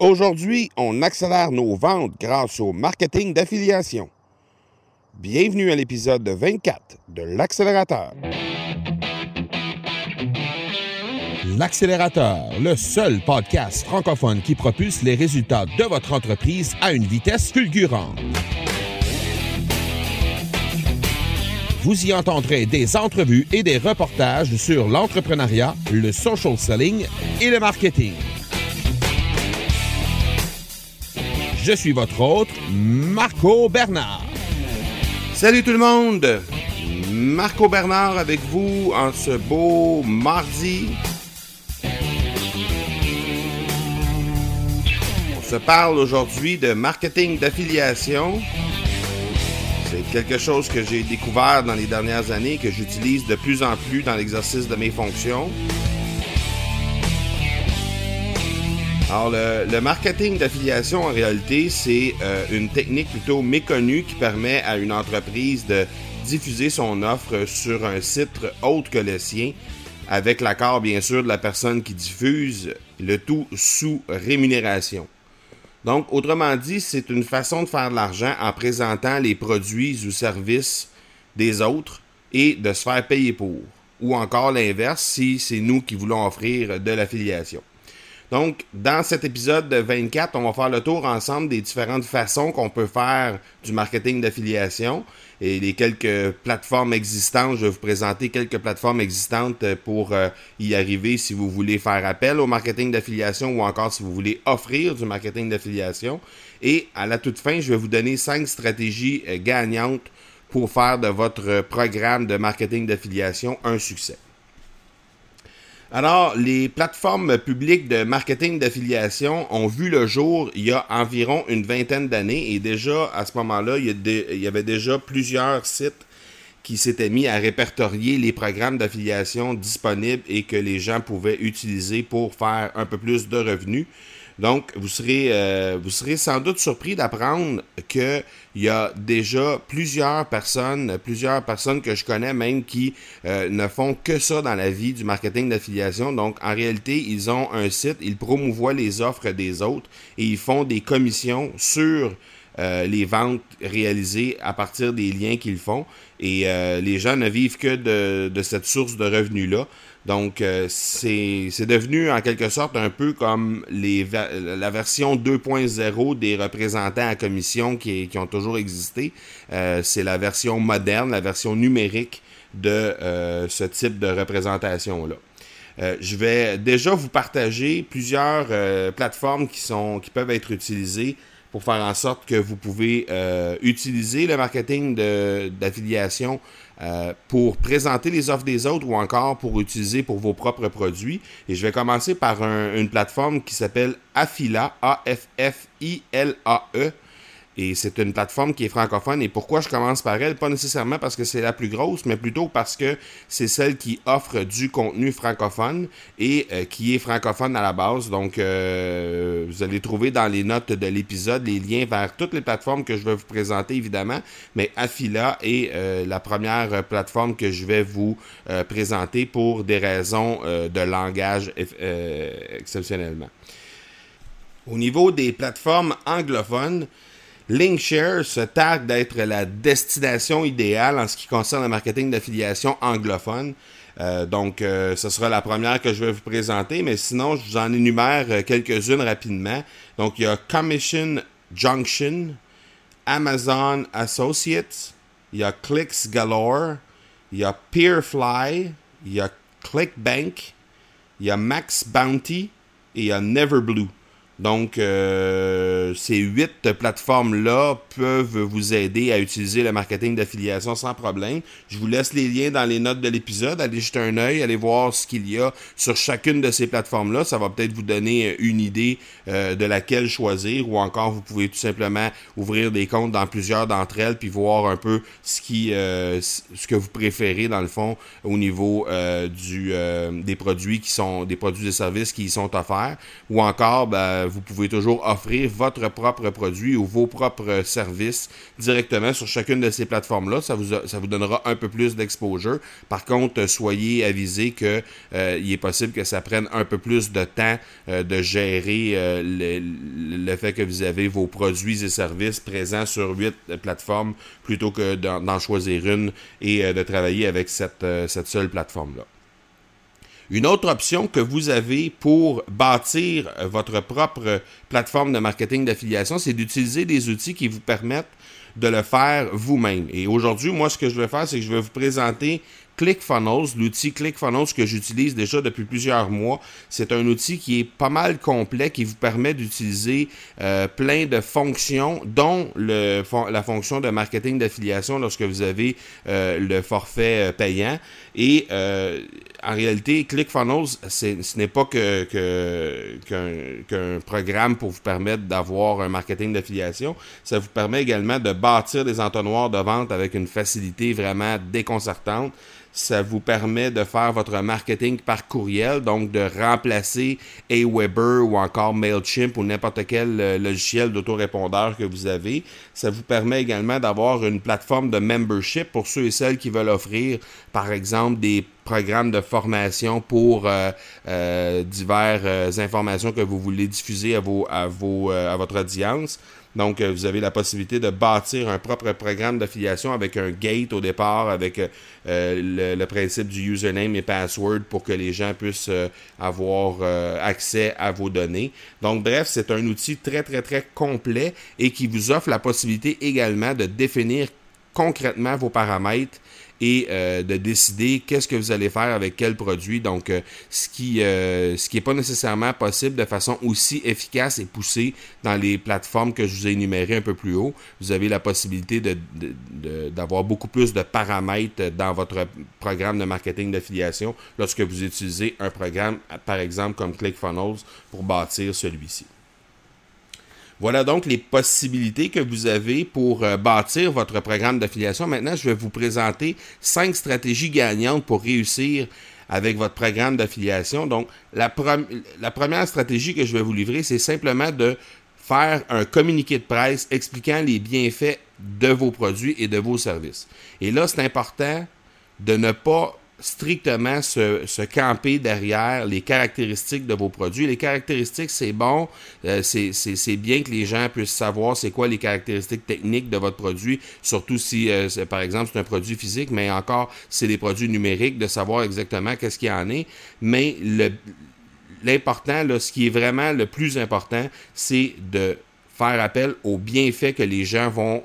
Aujourd'hui, on accélère nos ventes grâce au marketing d'affiliation. Bienvenue à l'épisode 24 de l'accélérateur. L'accélérateur, le seul podcast francophone qui propulse les résultats de votre entreprise à une vitesse fulgurante. Vous y entendrez des entrevues et des reportages sur l'entrepreneuriat, le social selling et le marketing. Je suis votre hôte, Marco Bernard. Salut tout le monde! Marco Bernard avec vous en ce beau mardi. On se parle aujourd'hui de marketing d'affiliation. C'est quelque chose que j'ai découvert dans les dernières années, que j'utilise de plus en plus dans l'exercice de mes fonctions. Alors, le, marketing d'affiliation, en réalité, c'est euh, une technique plutôt méconnue qui permet à une entreprise de diffuser son offre sur un site autre que le sien, avec l'accord, bien sûr, de la personne qui diffuse, le tout sous rémunération. Donc, autrement dit, c'est une façon de faire de l'argent en présentant les produits ou services des autres et de se faire payer pour. Ou encore l'inverse, si c'est nous qui voulons offrir de l'affiliation. Donc, dans cet épisode de 24, on va faire le tour ensemble des différentes façons qu'on peut faire du marketing d'affiliation et les quelques plateformes existantes. Je vais vous présenter quelques plateformes existantes pour euh, y arriver si vous voulez faire appel au marketing d'affiliation ou encore si vous voulez offrir du marketing d'affiliation. Et à la toute fin, je vais vous donner cinq stratégies euh, gagnantes pour faire de votre programme de marketing d'affiliation un succès. Alors, les plateformes publiques de marketing d'affiliation ont vu le jour il y a environ une vingtaine d'années et déjà à ce moment-là, il, y avait déjà plusieurs sites qui s'étaient mis à répertorier les programmes d'affiliation disponibles et que les gens pouvaient utiliser pour faire un peu plus de revenus. Donc, vous serez, euh, vous serez sans doute surpris d'apprendre qu'il y a déjà plusieurs personnes, plusieurs personnes que je connais même qui euh, ne font que ça dans la vie du marketing d'affiliation. Donc, en réalité, ils ont un site, ils promouvoient les offres des autres et ils font des commissions sur euh, les ventes réalisées à partir des liens qu'ils font. Et les gens ne vivent que de, de cette source de revenus-là. Donc, euh, c'est devenu en quelque sorte un peu comme la version 2.0 des représentants à commission qui, ont toujours existé. Euh, c'est la version moderne, la version numérique de euh, ce type de représentation-là. je vais déjà vous partager plusieurs plateformes qui peuvent être utilisées pour faire en sorte que vous pouvez utiliser le marketing d'affiliation euh, pour présenter les offres des autres ou encore pour utiliser pour vos propres produits. Et je vais commencer par une plateforme qui s'appelle Afila, A-F-F-I-L-A-E. Et c'est une plateforme qui est francophone. Et pourquoi je commence par elle? Pas nécessairement parce que c'est la plus grosse, mais plutôt parce que c'est celle qui offre du contenu francophone et euh, qui est francophone à la base. Donc, euh, vous allez trouver dans les notes de l'épisode les liens vers toutes les plateformes que je vais vous présenter, évidemment. Mais Afila est euh, la première plateforme que je vais vous présenter pour des raisons de langage exceptionnellement. Au niveau des plateformes anglophones, Linkshare se targue d'être la destination idéale en ce qui concerne le marketing d'affiliation anglophone. Euh, donc, euh, ce sera la première que je vais vous présenter, mais sinon, je vous en énumère euh, quelques-unes rapidement. Donc, il y a Commission Junction, Amazon Associates, il y a Clicks Galore, il y a Peerfly, il y a ClickBank, il y a Max Bounty et il y a Neverblue. Donc, euh, ces huit plateformes-là peuvent vous aider à utiliser le marketing d'affiliation sans problème. Je vous laisse les liens dans les notes de l'épisode. Allez jeter un œil, allez voir ce qu'il y a sur chacune de ces plateformes-là. Ça va peut-être vous donner une idée euh, de laquelle choisir ou encore vous pouvez tout simplement ouvrir des comptes dans plusieurs d'entre elles puis voir un peu ce qui, euh, ce que vous préférez dans le fond au niveau du, des produits qui sont des produits et services qui y sont offerts ou encore ben, vous pouvez toujours offrir votre propre produit ou vos propres services directement sur chacune de ces plateformes-là. Ça vous, ça vous donnera un peu plus d'exposure. Par contre, soyez avisés qu'il euh, est possible que ça prenne un peu plus de temps euh, de gérer euh, le, fait que vous avez vos produits et services présents sur huit plateformes plutôt que d'en choisir une et de travailler avec cette, cette seule plateforme-là. Une autre option que vous avez pour bâtir votre propre plateforme de marketing d'affiliation, c'est d'utiliser des outils qui vous permettent de le faire vous-même. Et aujourd'hui, moi, ce que je vais faire, c'est que je vais vous présenter ClickFunnels, l'outil ClickFunnels que j'utilise déjà depuis plusieurs mois. C'est un outil qui est pas mal complet, qui vous permet d'utiliser euh, plein de fonctions, dont la fonction de marketing d'affiliation lorsque vous avez euh, le forfait euh, payant. Et en réalité, ClickFunnels, ce n'est pas que, qu'un, programme pour vous permettre d'avoir un marketing d'affiliation. Ça vous permet également de bâtir des entonnoirs de vente avec une facilité vraiment déconcertante. Ça vous permet de faire votre marketing par courriel, donc de remplacer Aweber ou encore MailChimp ou n'importe quel euh, logiciel d'autorépondeur que vous avez. Ça vous permet également d'avoir une plateforme de membership pour ceux et celles qui veulent offrir, par exemple, des programmes de formation pour euh, euh, diverses informations que vous voulez diffuser à, vos, à, vos, à votre audience. Donc, euh, vous avez la possibilité de bâtir un propre programme d'affiliation avec un gate au départ, avec euh, euh, le, principe du username et password pour que les gens puissent avoir accès à vos données. Donc, bref, c'est un outil très, très, très complet et qui vous offre la possibilité également de définir concrètement vos paramètres et euh, de décider qu'est-ce que vous allez faire avec quel produit. Donc, euh, ce qui euh, n'est pas nécessairement possible de façon aussi efficace et poussée dans les plateformes que je vous ai énumérées un peu plus haut. Vous avez la possibilité d'avoir beaucoup plus de paramètres dans votre programme de marketing d'affiliation lorsque vous utilisez un programme, par exemple, comme ClickFunnels pour bâtir celui-ci. Voilà donc les possibilités que vous avez pour euh, bâtir votre programme d'affiliation. Maintenant, je vais vous présenter cinq stratégies gagnantes pour réussir avec votre programme d'affiliation. Donc, la, la, première stratégie que je vais vous livrer, c'est simplement de faire un communiqué de presse expliquant les bienfaits de vos produits et de vos services. Et là, c'est important de ne pas strictement se, camper derrière les caractéristiques de vos produits. Les caractéristiques, c'est bon, euh, c'est bien que les gens puissent savoir c'est quoi les caractéristiques techniques de votre produit, surtout si, euh, par exemple, c'est un produit physique, mais encore, c'est des produits numériques, de savoir exactement qu'est-ce qu'il y en est. Mais l'important, ce qui est vraiment le plus important, c'est de faire appel aux bienfaits que les gens vont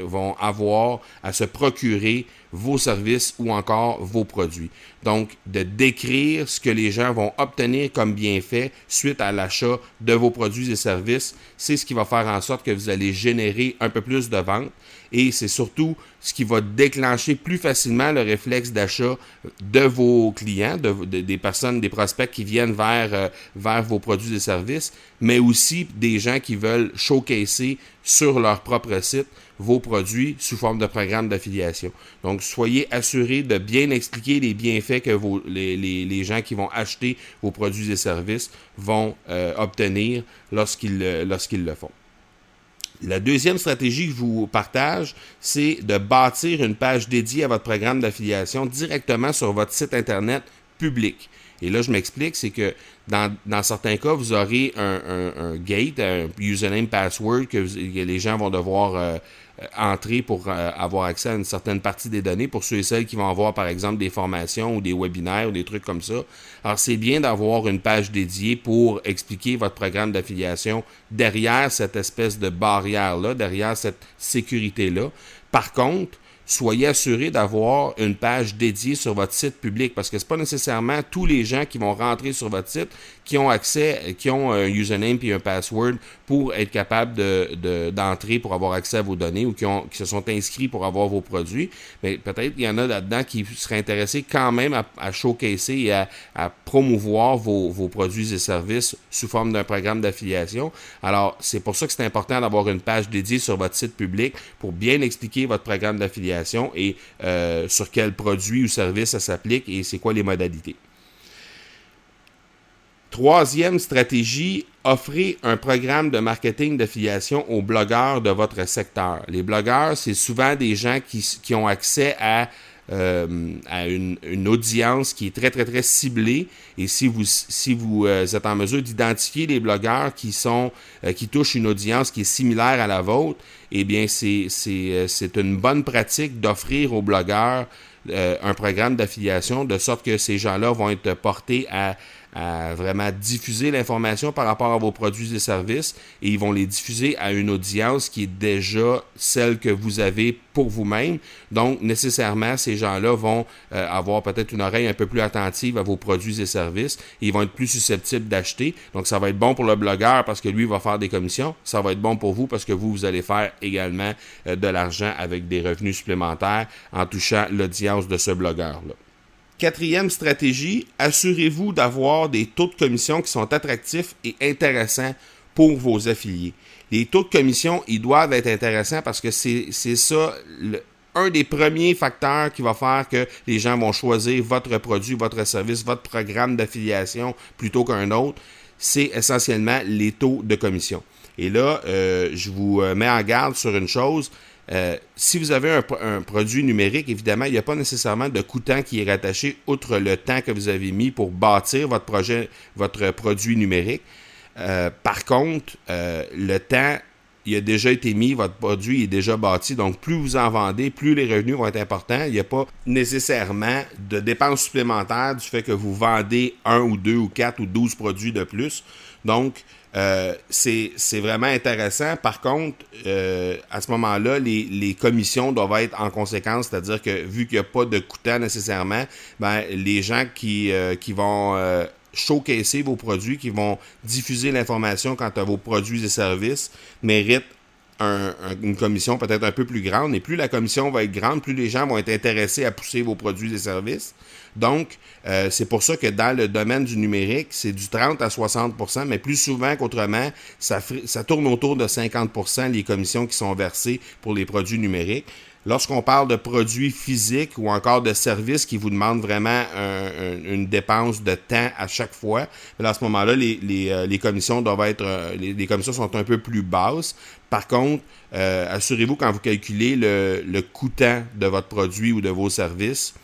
vont avoir à se procurer vos services ou encore vos produits. Donc, de décrire ce que les gens vont obtenir comme bienfait suite à l'achat de vos produits et services, c'est ce qui va faire en sorte que vous allez générer un peu plus de ventes et c'est surtout ce qui va déclencher plus facilement le réflexe d'achat de vos clients, des personnes, des prospects qui viennent vers, euh, vers vos produits et services, mais aussi des gens qui veulent showcaser sur leur propre site vos produits sous forme de programme d'affiliation. Donc, soyez assurés de bien expliquer les bienfaits que les, gens qui vont acheter vos produits et services vont euh, obtenir lorsqu'ils lorsqu'ils le font. La deuxième stratégie que je vous partage, c'est de bâtir une page dédiée à votre programme d'affiliation directement sur votre site Internet public. Et là, je m'explique, c'est que dans, certains cas, vous aurez un, gate, un username password que, les gens vont devoir euh, euh, entrer pour euh, avoir accès à une certaine partie des données pour ceux et celles qui vont avoir, par exemple, des formations ou des webinaires ou des trucs comme ça. Alors, c'est bien d'avoir une page dédiée pour expliquer votre programme d'affiliation derrière cette espèce de barrière-là, derrière cette sécurité-là. Par contre, soyez assuré d'avoir une page dédiée sur votre site public parce que c'est pas nécessairement tous les gens qui vont rentrer sur votre site qui ont accès, qui ont un username puis un password pour être capable de, d'entrer pour avoir accès à vos données ou qui, se sont inscrits pour avoir vos produits. Mais peut-être qu'il y en a là-dedans qui seraient intéressés quand même à, à showcaser et à, promouvoir vos, produits et services sous forme d'un programme d'affiliation. Alors, c'est pour ça que c'est important d'avoir une page dédiée sur votre site public pour bien expliquer votre programme d'affiliation et euh, sur quels produits ou services ça s'applique et c'est quoi les modalités. Troisième stratégie, offrez un programme de marketing d'affiliation aux blogueurs de votre secteur. Les blogueurs, c'est souvent des gens qui, ont accès à, euh, à une, audience qui est très, très, très ciblée. Et si vous, si vous euh, êtes en mesure d'identifier les blogueurs qui, sont, euh, qui touchent une audience qui est similaire à la vôtre, eh bien, c'est une bonne pratique d'offrir aux blogueurs un programme d'affiliation de sorte que ces gens-là vont être portés à à vraiment diffuser l'information par rapport à vos produits et services et ils vont les diffuser à une audience qui est déjà celle que vous avez pour vous-même. Donc, nécessairement, ces gens-là vont euh, avoir peut-être une oreille un peu plus attentive à vos produits et services et ils vont être plus susceptibles d'acheter. Donc, ça va être bon pour le blogueur parce que lui va faire des commissions. Ça va être bon pour vous parce que vous, vous allez faire également euh, de l'argent avec des revenus supplémentaires en touchant l'audience de ce blogueur-là. Quatrième stratégie, assurez-vous d'avoir des taux de commission qui sont attractifs et intéressants pour vos affiliés. Les taux de commission, ils doivent être intéressants parce que c'est ça un des premiers facteurs qui va faire que les gens vont choisir votre produit, votre service, votre programme d'affiliation plutôt qu'un autre. C'est essentiellement les taux de commission. Et là, euh, je vous euh, mets en garde sur une chose. Euh, si vous avez un, produit numérique, évidemment, il n'y a pas nécessairement de coûtant qui est rattaché outre le temps que vous avez mis pour bâtir votre projet, votre produit numérique. Par contre, le temps, il a déjà été mis, votre produit est déjà bâti. Donc, plus vous en vendez, plus les revenus vont être importants. Il n'y a pas nécessairement de dépenses supplémentaires du fait que vous vendez un ou deux ou quatre ou douze produits de plus. Donc, euh, c'est vraiment intéressant. Par contre, euh, à ce moment-là, les, les, commissions doivent être en conséquence, c'est-à-dire que vu qu'il n'y a pas de coûtant nécessairement, ben, les gens qui, euh, qui vont euh, showcaser vos produits, qui vont diffuser l'information quant à vos produits et services, méritent une commission peut-être un peu plus grande. Et plus la commission va être grande, plus les gens vont être intéressés à pousser vos produits et services. Donc, euh, c'est pour ça que dans le domaine du numérique, c'est du 30 à 60% mais plus souvent qu'autrement, ça, ça tourne autour de 50% les commissions qui sont versées pour les produits numériques. Lorsqu'on parle de produits physiques ou encore de services qui vous demandent vraiment une dépense de temps à chaque fois, à ce moment-là, les, euh, commissions doivent être, euh, les, commissions sont un peu plus basses. Par contre, euh, assurez-vous quand vous calculez le, le coûtant de votre produit ou de vos services,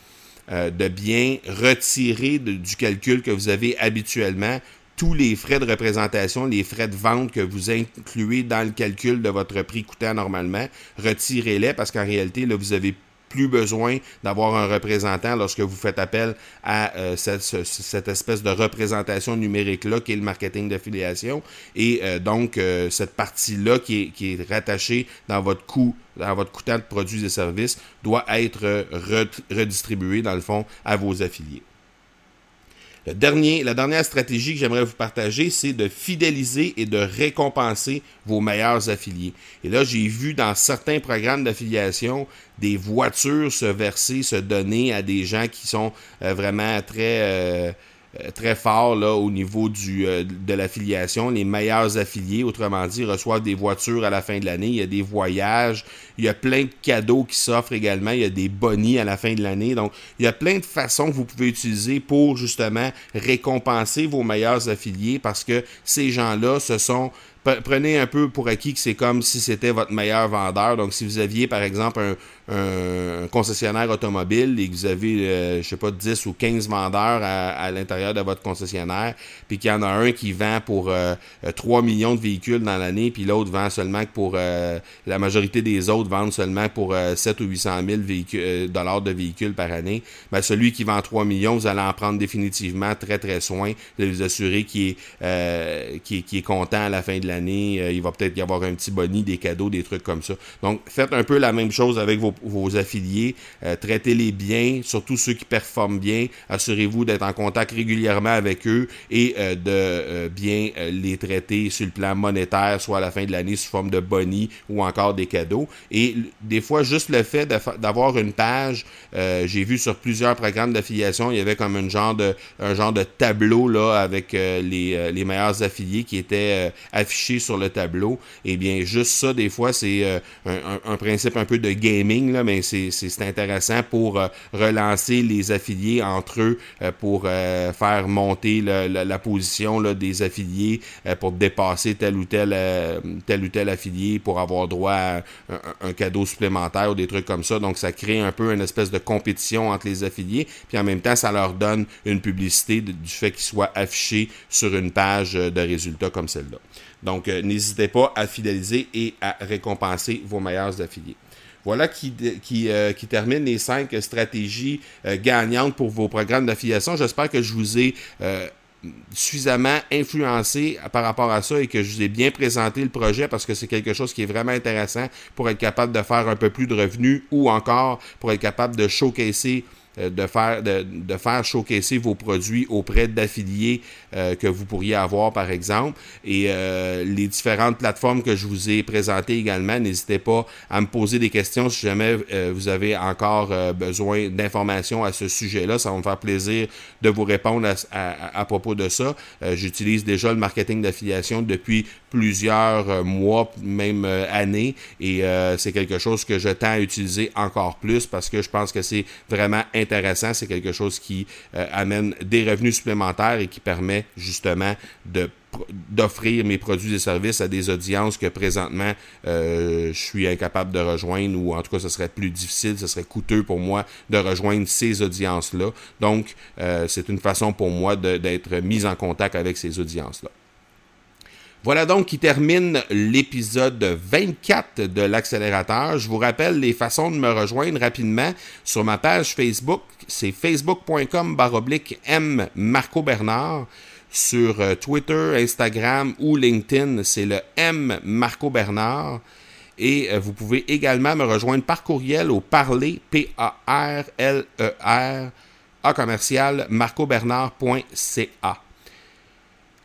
de bien retirer du calcul que vous avez habituellement tous les frais de représentation, les frais de vente que vous incluez dans le calcul de votre prix coûtant normalement, retirez-les parce qu'en réalité, vous avez plus besoin d'avoir un représentant lorsque vous faites appel à euh, cette, espèce de représentation numérique-là qui est le marketing d'affiliation. Et euh, donc, euh, cette partie-là qui est, rattachée dans votre coût dans votre coûtant de produits et services doit être redistribuée, dans le fond, à vos affiliés. La dernière stratégie que j'aimerais vous partager, c'est de fidéliser et de récompenser vos meilleurs affiliés. Et là, j'ai vu dans certains programmes d'affiliation des voitures se verser, se donner à des gens qui sont euh, vraiment très... Euh, très fort là, au niveau du, euh, de l'affiliation. Les meilleurs affiliés, autrement dit, reçoivent des voitures à la fin de l'année. Il y a des voyages. Il y a plein de cadeaux qui s'offrent également. Il y a des bonnies à la fin de l'année. Donc, il y a plein de façons que vous pouvez utiliser pour justement récompenser vos meilleurs affiliés parce que ces gens-là, ce sont prenez un peu pour acquis que c'est comme si c'était votre meilleur vendeur. Donc, si vous aviez, par exemple, un, concessionnaire automobile et que vous avez, euh, je sais pas, 10 ou 15 vendeurs à, l'intérieur de votre concessionnaire, puis qu'il y en a un qui vend pour 3 euh, millions de véhicules dans l'année, puis l'autre vend seulement pour... Euh, la majorité des autres vendent seulement pour 7 ou 800 000 véhicules, dollars de véhicules par année, ben, celui qui vend 3 millions, vous allez en prendre définitivement très, très soin de vous assurer qu'il est, qui est content à la fin de Euh, il va peut-être y avoir un petit boni, des cadeaux, des trucs comme ça. Donc, faites un peu la même chose avec vos, affiliés. Euh, traitez-les bien, surtout ceux qui performent bien. Assurez-vous d'être en contact régulièrement avec eux et euh, de bien les traiter sur le plan monétaire, soit à la fin de l'année sous forme de boni ou encore des cadeaux. Et des fois, juste le fait d'avoir une page, j'ai vu sur plusieurs programmes d'affiliation, il y avait comme un genre de, un genre de tableau là, avec les, les meilleurs affiliés qui étaient affichés sur le tableau. Eh bien, juste ça, des fois, c'est euh, un, principe un peu de gaming, là, mais c'est intéressant pour euh, relancer les affiliés entre eux, euh, pour faire monter la, position des affiliés, pour dépasser tel ou tel, tel ou tel affilié, pour avoir droit à un, cadeau supplémentaire ou des trucs comme ça. Donc, ça crée un peu une espèce de compétition entre les affiliés, puis en même temps, ça leur donne une publicité du fait qu'ils soient affichés sur une page de résultats comme celle-là. Donc, euh, n'hésitez pas à fidéliser et à récompenser vos meilleurs affiliés. Voilà qui, euh, termine les cinq stratégies euh, gagnantes pour vos programmes d'affiliation. J'espère que je vous ai suffisamment influencé par rapport à ça et que je vous ai bien présenté le projet parce que c'est quelque chose qui est vraiment intéressant pour être capable de faire un peu plus de revenus ou encore pour être capable de showcaser de faire, de, de, faire showcaser vos produits auprès d'affiliés euh, que vous pourriez avoir, par exemple. Et euh, les différentes plateformes que je vous ai présentées également, n'hésitez pas à me poser des questions si jamais vous avez encore besoin d'informations à ce sujet-là. Ça va me faire plaisir de vous répondre à, à propos de ça. J'utilise déjà le marketing d'affiliation depuis plusieurs mois, même années, et c'est quelque chose que je tends à utiliser encore plus parce que je pense que c'est vraiment intéressant, c'est quelque chose qui euh, amène des revenus supplémentaires et qui permet justement de d'offrir mes produits et services à des audiences que présentement euh, je suis incapable de rejoindre ou en tout cas ce serait plus difficile, ce serait coûteux pour moi de rejoindre ces audiences-là. Donc euh, c'est une façon pour moi d'être mis en contact avec ces audiences-là. Voilà donc qui termine l'épisode 24 de l'accélérateur. Je vous rappelle les façons de me rejoindre rapidement sur ma page Facebook. C'est facebook.com baroblique M Marco Bernard. Sur euh, Twitter, Instagram ou LinkedIn, c'est le M Marco Bernard. Et euh, vous pouvez également me rejoindre par courriel au parler, P-A-R-L-E-R, A commercial, marcobernard.ca.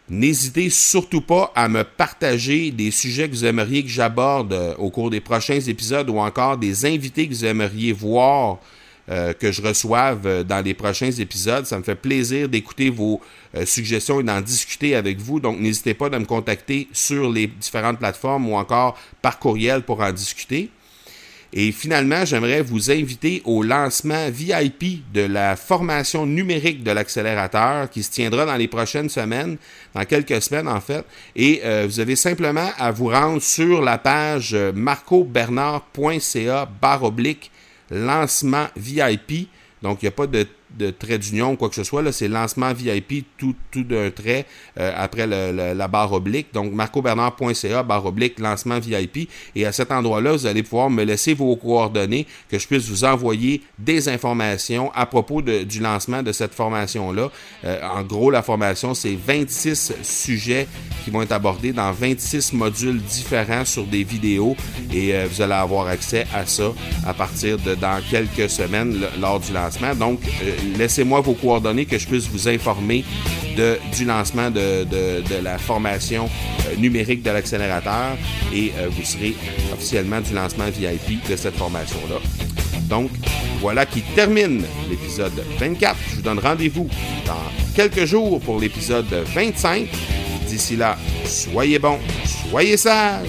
N'hésitez surtout pas à me partager des sujets que vous aimeriez que j'aborde euh, au cours des prochains épisodes ou encore des invités que vous aimeriez voir euh, que je reçoive euh, dans les prochains épisodes. Ça me fait plaisir d'écouter vos suggestions et d'en discuter avec vous. Donc, n'hésitez pas à me contacter sur les différentes plateformes ou encore par courriel pour en discuter. Et finalement, j'aimerais vous inviter au lancement VIP de la formation numérique de l'accélérateur qui se tiendra dans les prochaines semaines, dans quelques semaines en fait. Et euh, vous avez simplement à vous rendre sur la page marcobernard.ca barre oblique lancement VIP. Donc, il n'y a pas de de trait d'union ou quoi que ce soit. C'est lancement VIP tout, tout d'un trait euh, après la barre oblique. Donc, marcobernard.ca, barre oblique, lancement VIP. Et à cet endroit-là, vous allez pouvoir me laisser vos coordonnées, que je puisse vous envoyer des informations à propos du lancement de cette formation-là. Euh, en gros, la formation, c'est 26 sujets qui vont être abordés dans 26 modules différents sur des vidéos. Et euh, vous allez avoir accès à ça à partir de dans quelques semaines lors du lancement. Donc, laissez-moi vos coordonnées que je puisse vous informer du lancement de, de, la formation euh, numérique de l'accélérateur et euh, vous serez officiellement du lancement VIP de cette formation-là. Donc, voilà qui termine l'épisode 24. Je vous donne rendez-vous dans quelques jours pour l'épisode 25. D'ici là, soyez bons, soyez sages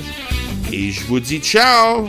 et je vous dis ciao